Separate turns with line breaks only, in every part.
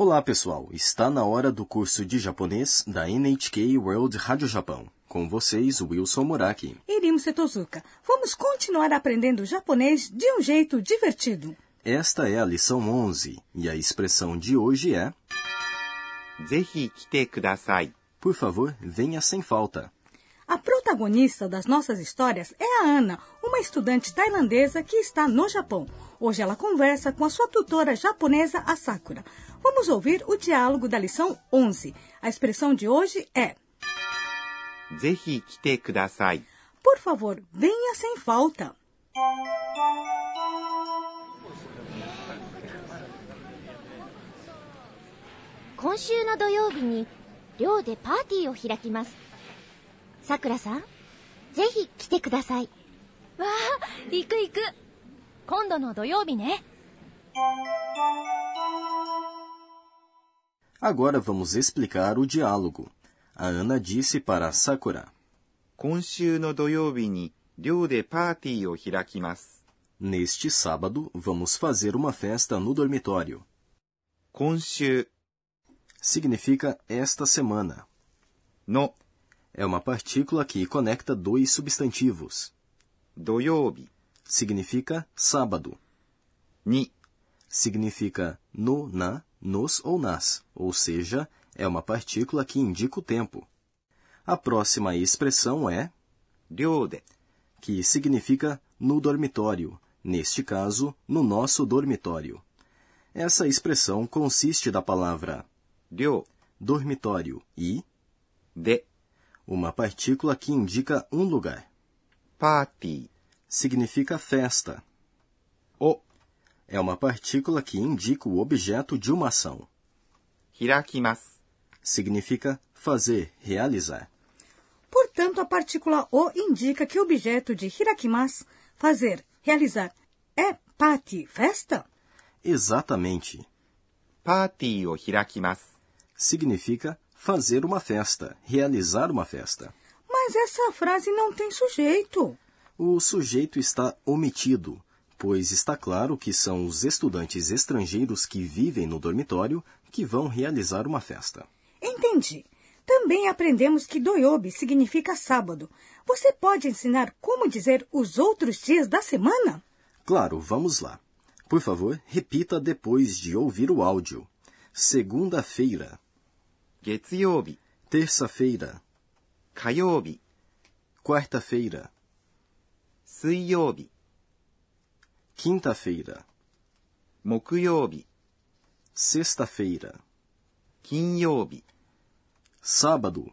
Olá, pessoal! Está na hora do curso de japonês da NHK World Rádio Japão. Com vocês, Wilson Muraki.
Irimo Setozuka, vamos continuar aprendendo japonês de um jeito divertido.
Esta é a lição 11 e a expressão de hoje é... Por favor, venha sem falta.
A protagonista das nossas histórias é a Ana, uma estudante tailandesa que está no Japão. Hoje ela conversa com a sua tutora japonesa, a Sakura. Vamos ouvir o diálogo da lição 11. A expressão de hoje é:
ぜひ来てください。
Por favor, venha sem falta.
今週の土曜日に寮でパーティーを開きます さくらさんぜひ来てくださいわあ行く行く今度の土曜日ね
Agora vamos explicar o diálogo. A Ana disse para Sakura:
今週の土曜日に寮でパーティーを開きます。
Neste sábado, vamos fazer uma festa no dormitório.
今週
Significa esta semana.
の
é uma partícula que conecta dois substantivos.
Doyobi
significa sábado.
Ni
significa no, na, nos ou nas, ou seja, é uma partícula que indica o tempo. A próxima expressão é
ryode,
que significa no dormitório, neste caso, no nosso dormitório. Essa expressão consiste da palavra
ryo,
dormitório, e
de,
uma partícula que indica um lugar.
Party
significa festa.
O
é uma partícula que indica o objeto de uma ação.
Hirakimasu
significa fazer, realizar.
Portanto, a partícula O indica que o objeto de hirakimasu, fazer, realizar, é pati, festa?
Exatamente.
Pati o hirakimasu
significa fazer uma festa, realizar uma festa.
Mas essa frase não tem sujeito.
O sujeito está omitido, pois está claro que são os estudantes estrangeiros que vivem no dormitório que vão realizar uma festa.
Entendi. Também aprendemos que doyobi significa sábado. Você pode ensinar como dizer os outros dias da semana?
Claro, vamos lá. Por favor, repita depois de ouvir o áudio. Segunda-feira,
月曜日、
terça-feira,
火曜日、
quarta-feira,
水曜日、
quinta-feira,
木曜日、
sexta-feira,
金曜日、
sábado,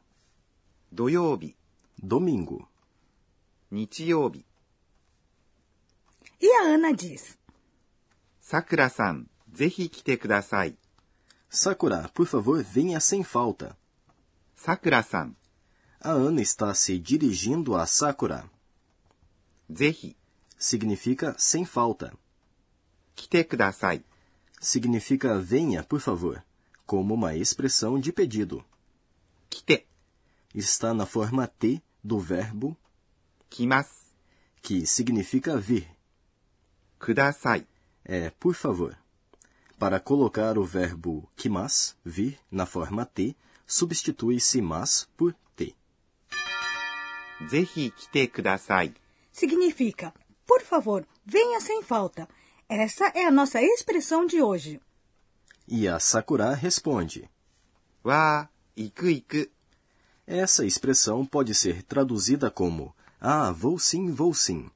土曜日、
domingo.
日曜日。
E a Ana diz:
さくらさん、ぜひ来てください。
Sakura, por favor, venha sem falta.
Sakura-san.
A Ana está se dirigindo a Sakura.
Zehi.
Significa sem falta.
Kite kudasai.
Significa venha, por favor, como uma expressão de pedido.
Kite.
Está na forma T do verbo
kimasu,
que significa vir.
Kudasai.
É, por favor. Para colocar o verbo kimas, vir, na forma T, substitui-se mas por T.
ぜひ来てください。
significa, por favor, venha sem falta. Essa é a nossa expressão de hoje.
E a Sakura responde.
わー、行く行く。
Essa expressão pode ser traduzida como Ah, vou sim, vou sim.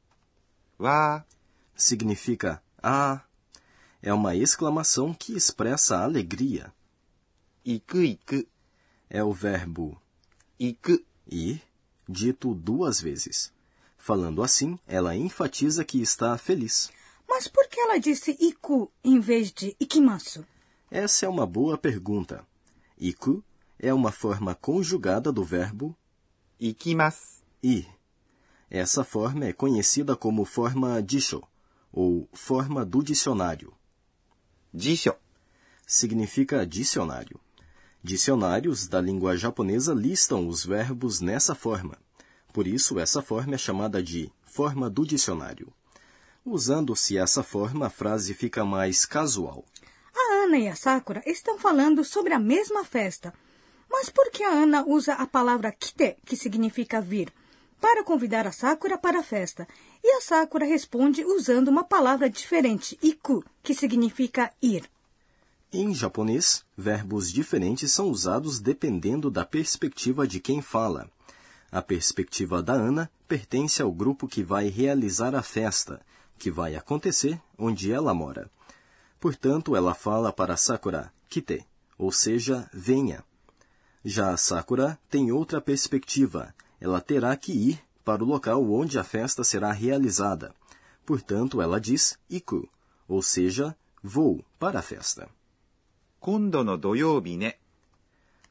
わ
Significa Ah. é uma exclamação que expressa alegria.
Iku iku
é o verbo
iku
ir dito duas vezes. Falando assim, ela enfatiza que está feliz.
Mas por que ela disse iku em vez de ikimasu?
Essa é uma boa pergunta. Iku é uma forma conjugada do verbo
ikimasu
ir. Essa forma é conhecida como forma disho, ou forma do dicionário.
辞書。
Significa dicionário. Dicionários da língua japonesa listam os verbos nessa forma. Por isso, essa forma é chamada de forma do dicionário. Usando-se essa forma, a frase fica mais casual.
A Ana e a Sakura estão falando sobre a mesma festa. Mas por que a Ana usa a palavra kite, que significa vir, para convidar a Sakura para a festa? E a Sakura responde usando uma palavra diferente, iku, que significa ir.
Em japonês, verbos diferentes são usados dependendo da perspectiva de quem fala. A perspectiva da Ana pertence ao grupo que vai realizar a festa, que vai acontecer onde ela mora. Portanto, ela fala para Sakura, kite, ou seja, venha. Já a Sakura tem outra perspectiva. Ela terá que ir para o local onde a festa será realizada. Portanto, ela diz iku, ou seja, vou para a festa.
Kondo no doyoubi ne.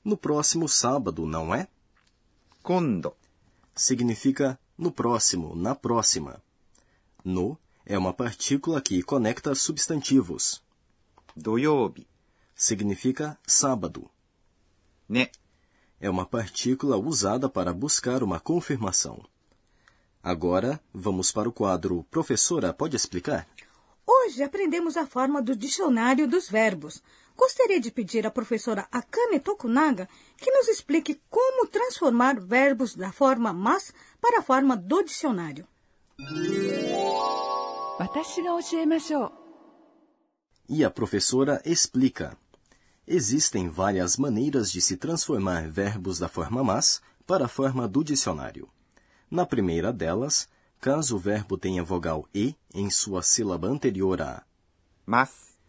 No próximo sábado, não é?
Kondo
significa no próximo, na próxima. No é uma partícula que conecta substantivos.
Doyobi
significa sábado.
Ne
é uma partícula usada para buscar uma confirmação. Agora, vamos para o quadro Professora Pode Explicar?
Hoje aprendemos a forma do dicionário dos verbos. Gostaria de pedir à professora Akane Tokunaga que nos explique como transformar verbos da forma mas para a forma do dicionário.
E a professora explica. Existem várias maneiras de se transformar verbos da forma mas para a forma do dicionário. Na primeira delas, caso o verbo tenha vogal e em sua sílaba anterior a
ます。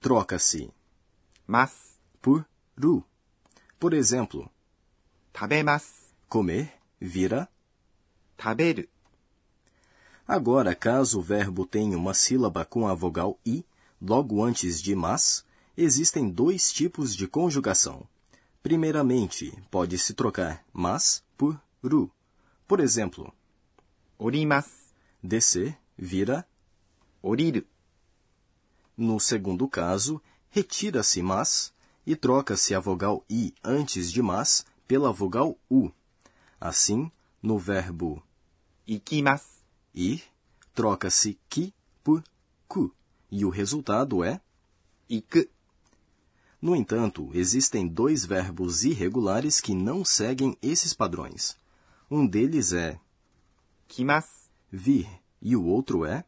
troca-se
ます。
por ru. Por exemplo,
食べます。
comer vira
食べる。
Agora, caso o verbo tenha uma sílaba com a vogal i, logo antes de mas, existem dois tipos de conjugação. Primeiramente, pode-se trocar mas por ru. Por exemplo,
降ります。
descer vira.
降りる。
No segundo caso, retira-se mas e troca-se a vogal i antes de mas pela vogal u. Assim, no verbo
行きます。
ir, troca-se ki por ku, e o resultado é
行く。
No entanto, existem dois verbos irregulares que não seguem esses padrões. Um deles é
kimas,
vir, e o outro é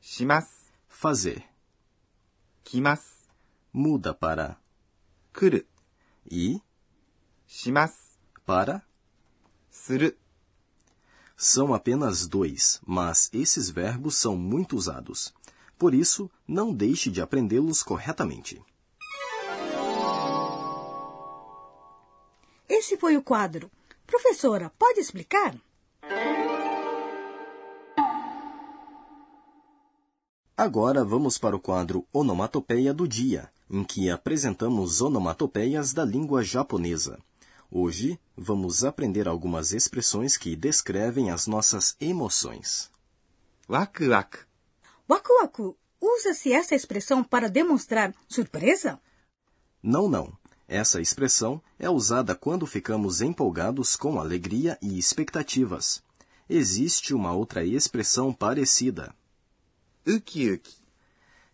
shimas,
fazer.
Kimas
muda para
kuru
e
shimas
para
suru.
São apenas dois, mas esses verbos são muito usados. Por isso, não deixe de aprendê-los corretamente.
Esse foi o quadro Professora, pode explicar?
Agora vamos para o quadro Onomatopeia do Dia, em que apresentamos onomatopeias da língua japonesa. Hoje vamos aprender algumas expressões que descrevem as nossas emoções.
Waku waku.
Waku waku. Usa-se essa expressão para demonstrar surpresa?
Não, não. Essa expressão é usada quando ficamos empolgados com alegria e expectativas. Existe uma outra expressão parecida.
Uki-uki.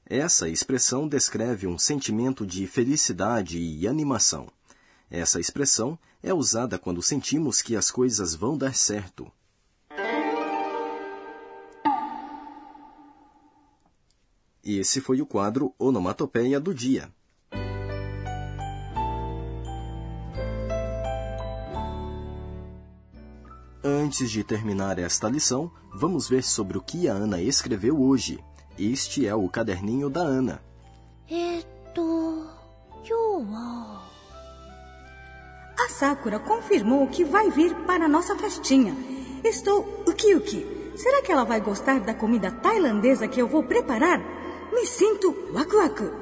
Essa expressão descreve um sentimento de felicidade e animação. Essa expressão é usada quando sentimos que as coisas vão dar certo. Esse foi o quadro Onomatopeia do Dia. Antes de terminar esta lição, vamos ver sobre o que a Ana escreveu hoje. Este é o caderninho da Ana.
A Sakura confirmou que vai vir para a nossa festinha. Estou uki-uki. Será que ela vai gostar da comida tailandesa que eu vou preparar? Me sinto waku-waku.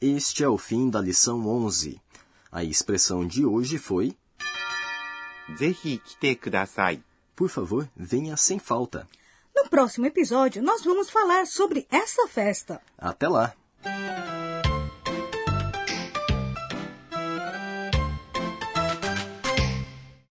Este é o fim da lição 11. A expressão de hoje foi por favor, venha sem falta.
No próximo episódio, nós vamos falar sobre essa festa.
Até lá!